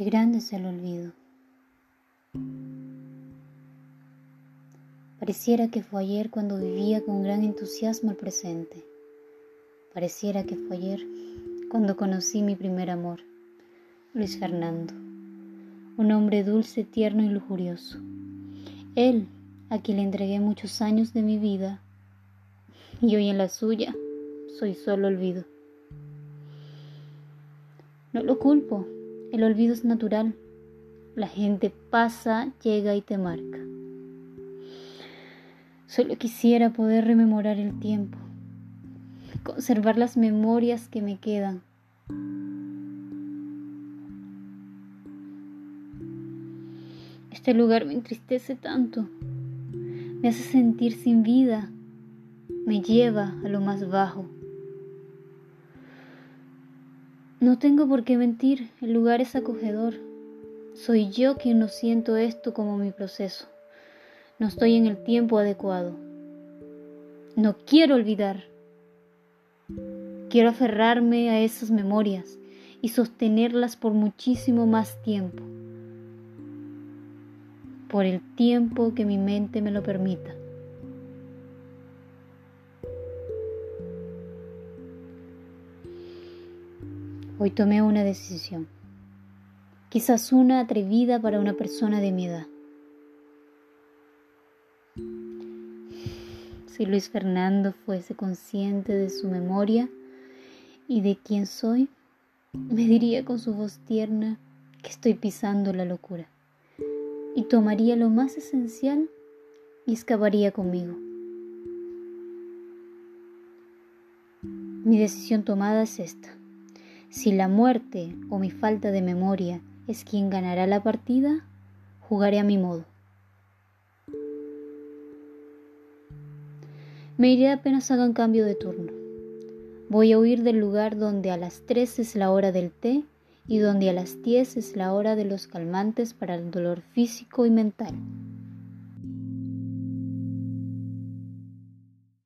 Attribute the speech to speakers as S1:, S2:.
S1: Qué grande es el olvido. Pareciera que fue ayer cuando vivía con gran entusiasmo el presente. Pareciera que fue ayer cuando conocí mi primer amor, Luis Fernando, un hombre dulce, tierno y lujurioso. Él, a quien le entregué muchos años de mi vida, y hoy en la suya soy solo olvido. No lo culpo, el olvido es natural. La gente pasa, llega y te marca. Solo quisiera poder rememorar el tiempo, conservar las memorias que me quedan. Este lugar me entristece tanto, me hace sentir sin vida, me lleva a lo más bajo. No tengo por qué mentir, el lugar es acogedor. Soy yo quien no siento esto como mi proceso. No estoy en el tiempo adecuado. No quiero olvidar. Quiero aferrarme a esas memorias y sostenerlas por muchísimo más tiempo. Por el tiempo que mi mente me lo permita. Hoy tomé una decisión, quizás una atrevida para una persona de mi edad. Si Luis Fernando fuese consciente de su memoria y de quién soy, me diría con su voz tierna que estoy pisando la locura y tomaría lo más esencial y escaparía conmigo. Mi decisión tomada es esta. Si la muerte o mi falta de memoria es quien ganará la partida, jugaré a mi modo. Me iré apenas hagan cambio de turno. Voy a huir del lugar donde a las 3 es la hora del té y donde a las 10 es la hora de los calmantes para el dolor físico y mental.